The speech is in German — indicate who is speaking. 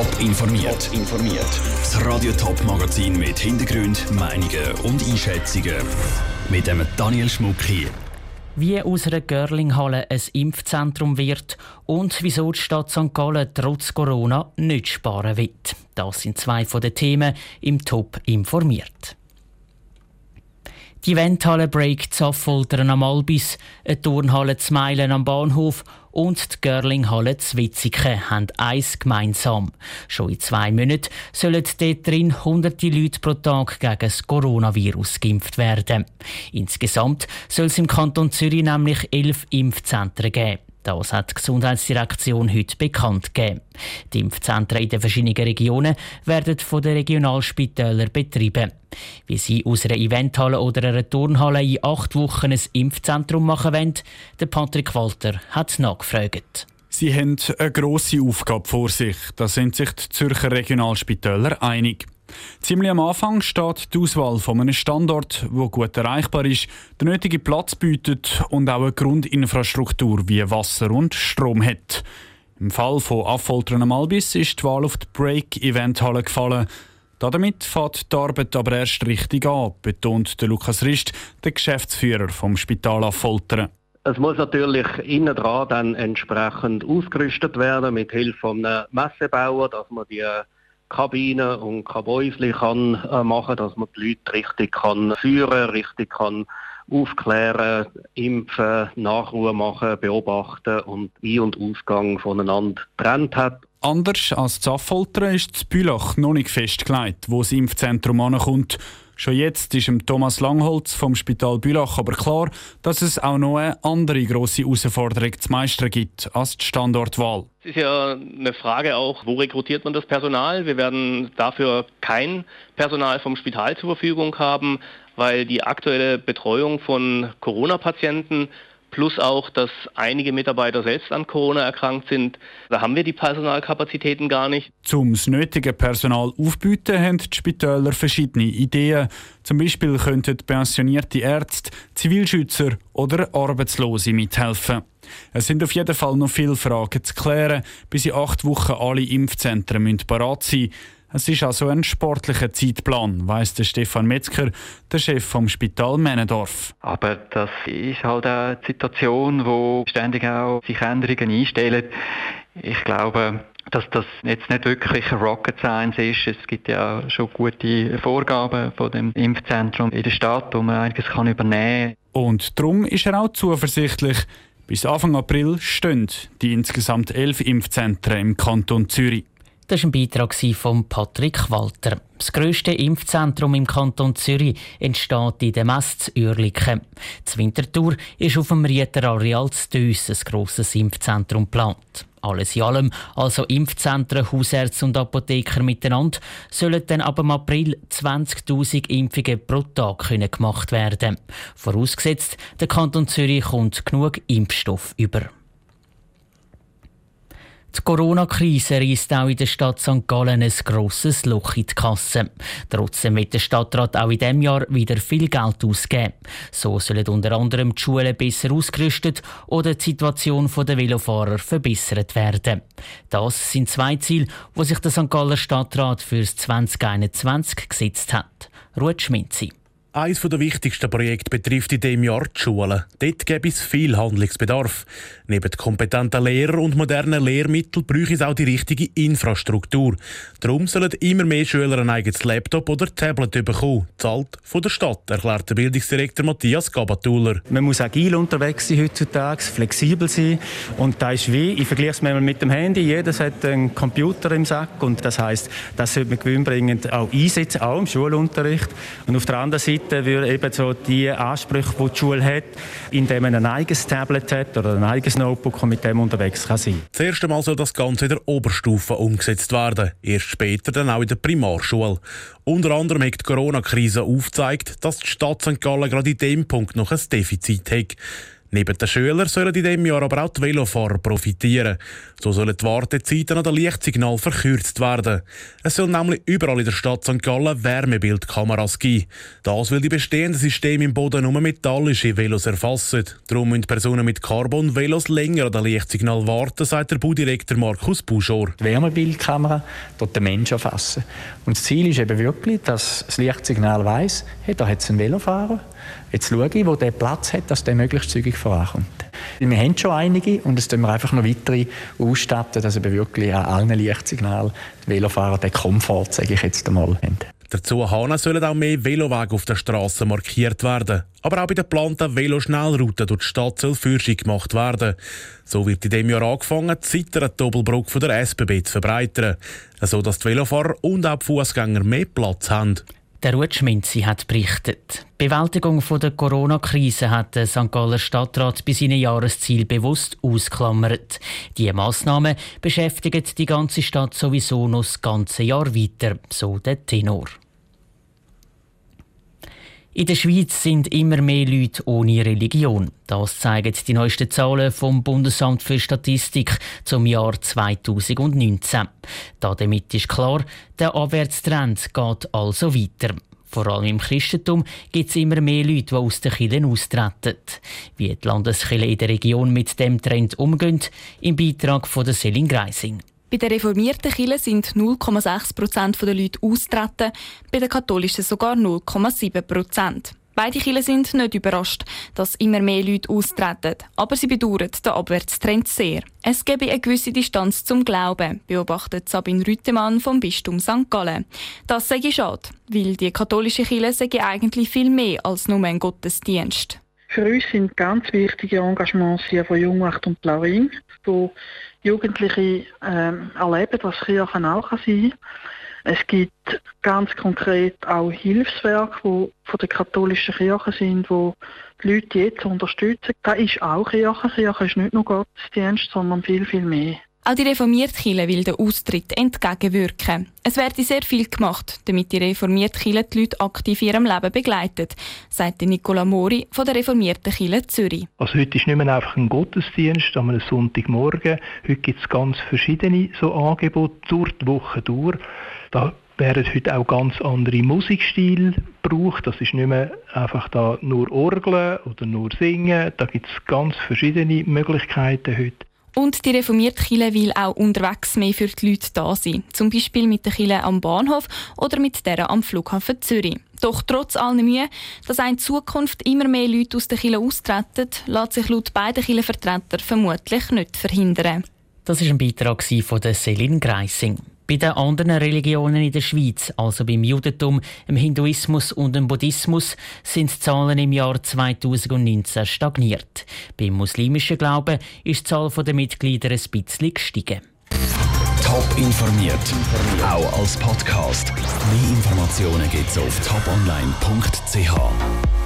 Speaker 1: Top informiert. informiert. Das Radio Top Magazin mit Hintergrund, Meinungen und Einschätzungen mit dem Daniel Schmuck hier.
Speaker 2: Wie aus einer Görlinghalle ein Impfzentrum wird und wieso die Stadt St. Gallen trotz Corona nicht sparen wird. Das sind zwei von den Themen im Top informiert. Die Eventhalle Break Zaffoltern am Albis, eine Turnhalle zu Meilen am Bahnhof und die Görlinghalle zu Witzigen haben eins gemeinsam. Schon in zwei Monaten sollen dort drin hunderte Leute pro Tag gegen das Coronavirus geimpft werden. Insgesamt soll es im Kanton Zürich nämlich elf Impfzentren geben. Das hat die Gesundheitsdirektion heute bekannt gegeben. Die Impfzentren in den verschiedenen Regionen werden von den Regionalspitälern betrieben. Wie sie aus einer Eventhalle oder einer Turnhalle in acht Wochen ein Impfzentrum machen wollen, der Patrick Walter hat nachgefragt.
Speaker 3: Sie haben eine grosse Aufgabe vor sich. Da sind sich die Zürcher Regionalspitäler einig. Ziemlich am Anfang steht die Auswahl von einem Standort, wo gut erreichbar ist, den nötigen Platz bietet und auch eine Grundinfrastruktur wie Wasser und Strom hat. Im Fall von Affoltern am Albis ist die Wahl auf die Break-Event-Halle gefallen. Damit fährt die Arbeit aber erst richtig an, betont der Lukas Rist, der Geschäftsführer vom Spital Affoltern.
Speaker 4: Es muss natürlich innen dran dann entsprechend ausgerüstet werden mit Hilfe eines Messebauer, dass man die Kabinen und Kabäusli kann äh, machen, dass man die Leute richtig kann führen, richtig kann aufklären, impfen, Nachruhe machen, beobachten und Ein- und Ausgang voneinander getrennt hat.
Speaker 3: Anders als Zaffoltern ist das Bülach noch nicht festgelegt, wo das Impfzentrum ankommt. Schon jetzt ist dem Thomas Langholz vom Spital Bülach aber klar, dass es auch noch eine andere grosse Herausforderung zu meistern gibt als die Standortwahl.
Speaker 5: Es ist ja eine Frage auch, wo rekrutiert man das Personal? Wir werden dafür kein Personal vom Spital zur Verfügung haben, weil die aktuelle Betreuung von Corona-Patienten plus auch, dass einige Mitarbeiter selbst an Corona erkrankt sind. Da haben wir die Personalkapazitäten gar nicht.
Speaker 3: Zum nötige Personal aufbieten haben die Spitäler verschiedene Ideen. Zum Beispiel könnten pensionierte Ärzte, Zivilschützer oder Arbeitslose mithelfen. Es sind auf jeden Fall noch viele Fragen zu klären, bis in acht Wochen alle Impfzentren parat sein müssen. Es ist also ein sportlicher Zeitplan, weiss der Stefan Metzger, der Chef vom Spital Männendorf.
Speaker 6: Aber das ist halt eine Situation, wo ständig auch sich Änderungen einstellen. Ich glaube, dass das jetzt nicht wirklich Rocket Science ist. Es gibt ja schon gute Vorgaben von dem Impfzentrum in der Stadt, wo man einiges kann übernehmen
Speaker 3: kann. Und darum ist er auch zuversichtlich. Bis Anfang April stehen die insgesamt elf Impfzentren im Kanton Zürich.
Speaker 2: Das war ein Beitrag von Patrick Walter. Das grösste Impfzentrum im Kanton Zürich entsteht in der Mess Uerlikon. Das Winterthur ist auf dem Rieterareal zu Dös ein grosses Impfzentrum geplant. Alles in allem, also Impfzentren, Hausärzte und Apotheker miteinander, sollen dann ab April 20.000 Impfungen pro Tag gemacht werden. Vorausgesetzt, der Kanton Zürich kommt genug Impfstoff über. Die Corona-Krise reißt auch in der Stadt St. Gallen ein grosses Loch in die Kasse. Trotzdem wird der Stadtrat auch in diesem Jahr wieder viel Geld ausgeben. So sollen unter anderem die Schulen besser ausgerüstet oder die Situation der Velofahrer verbessert werden. Das sind zwei Ziele, die sich der St. Galler Stadtrat für 2021 gesetzt hat. Ruhe Schminzi.
Speaker 7: Eines der wichtigsten Projekte betrifft in diesem Jahr die Schulen. Dort gibt es viel Handlungsbedarf. Neben kompetenten Lehrern und modernen Lehrmitteln bräuchte es auch die richtige Infrastruktur. Darum sollen immer mehr Schüler ein eigenes Laptop oder Tablet bekommen. Zahlt von der Stadt, erklärt der Bildungsdirektor Matthias Gabatuller.
Speaker 8: Man muss agil unterwegs sein heutzutage, flexibel sein. Und da ist wie, ich vergleiche es mit dem Handy, jeder hat einen Computer im Sack. Und das heißt, das sollte man gewinnbringend auch einsetzen, auch im Schulunterricht. Und auf der anderen Seite Seite würde eben so die Ansprüche, die die Schule hat, indem man ein eigenes Tablet hat oder ein eigenes Notebook und mit dem unterwegs kann sein.
Speaker 7: Das erste Mal soll das Ganze in der Oberstufe umgesetzt werden, erst später dann auch in der Primarschule. Unter anderem hat die Corona-Krise aufgezeigt, dass die Stadt St. Gallen gerade in diesem Punkt noch ein Defizit hat. Neben den Schülern sollen in diesem Jahr aber auch die Velofahrer profitieren. So sollen die Wartezeiten an den Lichtsignal verkürzt werden. Es sollen nämlich überall in der Stadt St. Gallen Wärmebildkameras geben. Das will die bestehenden Systeme im Boden nur metallische Velos erfassen. Darum müssen Personen mit Carbon-Velos länger an den Lichtsignal warten, sagt der Baudirektor Markus Buschor.
Speaker 9: Die Wärmebildkamera dort den Menschen erfassen. Und das Ziel ist eben wirklich, dass das Lichtsignal weiss, hey, da hat es einen Velofahrer Jetzt schaue ich, wo der Platz hat, dass der möglichst zügig vorankommt. Wir haben schon einige und es tun wir einfach noch weitere ausstatten, dass wir wirklich an allen Lichtsignalen die Velofahrer den Komfort, sage ich jetzt einmal, haben.
Speaker 7: Dazu sollen auch mehr Velowege auf der Straße markiert werden. Aber auch bei der geplanten Veloschnellroute durch die Stadt soll Führung gemacht werden. So wird in diesem Jahr angefangen, die Zitteren Doppelbrücke der SBB zu verbreitern, sodass die Velofahrer und auch die Fußgänger mehr Platz haben.
Speaker 2: Der Ruth Schminzi hat berichtet. Die Bewältigung der Corona-Krise hat der St. Galler Stadtrat bei seinem Jahresziel bewusst ausklammert. Diese Massnahmen beschäftigen die ganze Stadt sowieso noch das ganze Jahr weiter, so der Tenor. In der Schweiz sind immer mehr Leute ohne Religion. Das zeigen die neuesten Zahlen vom Bundesamt für Statistik zum Jahr 2019. Damit ist klar, der Abwärtstrend geht also weiter. Vor allem im Christentum gibt es immer mehr Leute, die aus den Kirchen austreten. Wie die Landeskirchen in der Region mit dem Trend umgehen, im Beitrag von der Selin Greising.
Speaker 10: Bei den reformierten Kirchen sind 0,6 Prozent der Leute austreten, bei den katholischen sogar 0,7 Prozent. Beide Kirchen sind nicht überrascht, dass immer mehr Leute austreten, aber sie bedauern den Abwärtstrend sehr. Es gebe eine gewisse Distanz zum Glauben, beobachtet Sabine Rüttemann vom Bistum St. Gallen. Das sei schade, weil die katholische Kirche sei eigentlich viel mehr als nur ein Gottesdienst.
Speaker 11: Für uns sind ganz wichtige Engagements hier von Jungwacht und Laurin, wo Jugendliche ähm, erleben, was Kirche auch sein kann. Es gibt ganz konkret auch Hilfswerke, die von der katholischen Kirche sind, wo die Leute jetzt unterstützen. Da ist auch Kirche. Kirche ist nicht nur Gottesdienst, sondern viel, viel mehr.
Speaker 10: Auch die reformierte Kirche will den Austritt entgegenwirken. Es werde sehr viel gemacht, damit die reformierte Kirche die Leute aktiv in ihrem Leben begleitet, sagt Nicola Mori von der reformierten Kirche Zürich.
Speaker 12: Also heute ist nicht mehr einfach ein Gottesdienst am Sonntagmorgen. Heute gibt es ganz verschiedene so Angebote durch die Woche durch. Da werden heute auch ganz andere Musikstile gebraucht. Das ist nicht mehr einfach da nur Orgeln oder nur Singen. Da gibt es ganz verschiedene Möglichkeiten heute.
Speaker 10: Und die reformierte Kirche will auch unterwegs mehr für die Leute da sein. Zum Beispiel mit der Kirche am Bahnhof oder mit der am Flughafen Zürich. Doch trotz aller Mühe, dass in Zukunft immer mehr Leute aus der Kirche austreten, lässt sich laut beiden Kirchenvertretern vermutlich nicht verhindern.
Speaker 2: Das ist ein Beitrag von Celine Greissing. Bei den anderen Religionen in der Schweiz, also beim Judentum, dem Hinduismus und dem Buddhismus, sind die Zahlen im Jahr 2019 stagniert. Beim muslimischen Glauben ist die Zahl der Mitglieder ein bisschen gestiegen.
Speaker 1: Top informiert, auch als Podcast. Mehr Informationen gibt es auf toponline.ch.